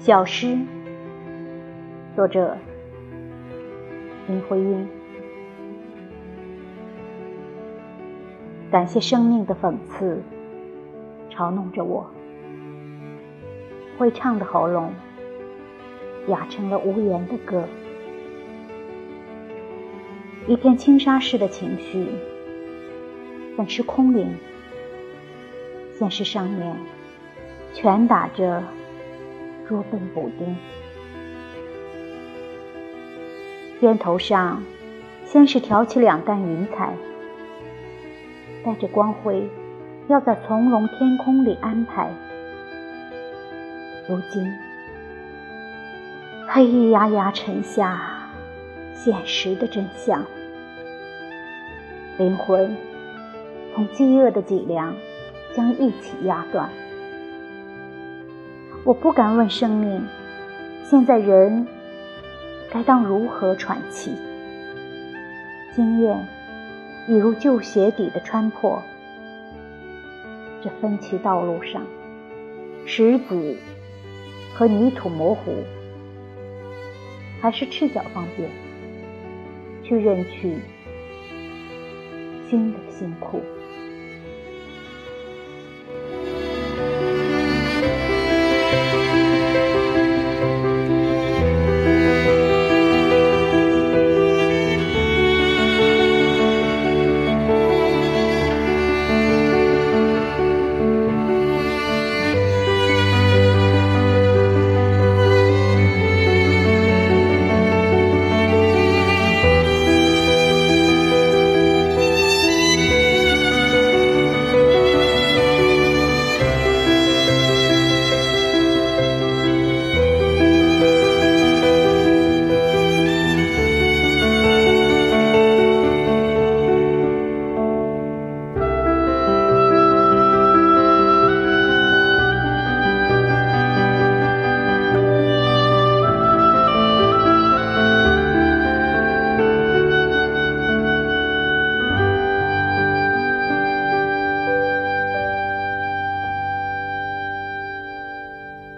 小诗，作者林徽因。感谢生命的讽刺，嘲弄着我。会唱的喉咙哑成了无言的歌。一片轻纱似的情绪，本是空灵。现实上面，拳打着。捉笨补丁，肩头上先是挑起两担云彩，带着光辉，要在从容天空里安排。如今，黑压压沉下现实的真相，灵魂同饥饿的脊梁将一起压断。我不敢问生命，现在人该当如何喘气？经验已如旧鞋底的穿破，这分歧道路上，石子和泥土模糊，还是赤脚方便，去认去新的辛苦。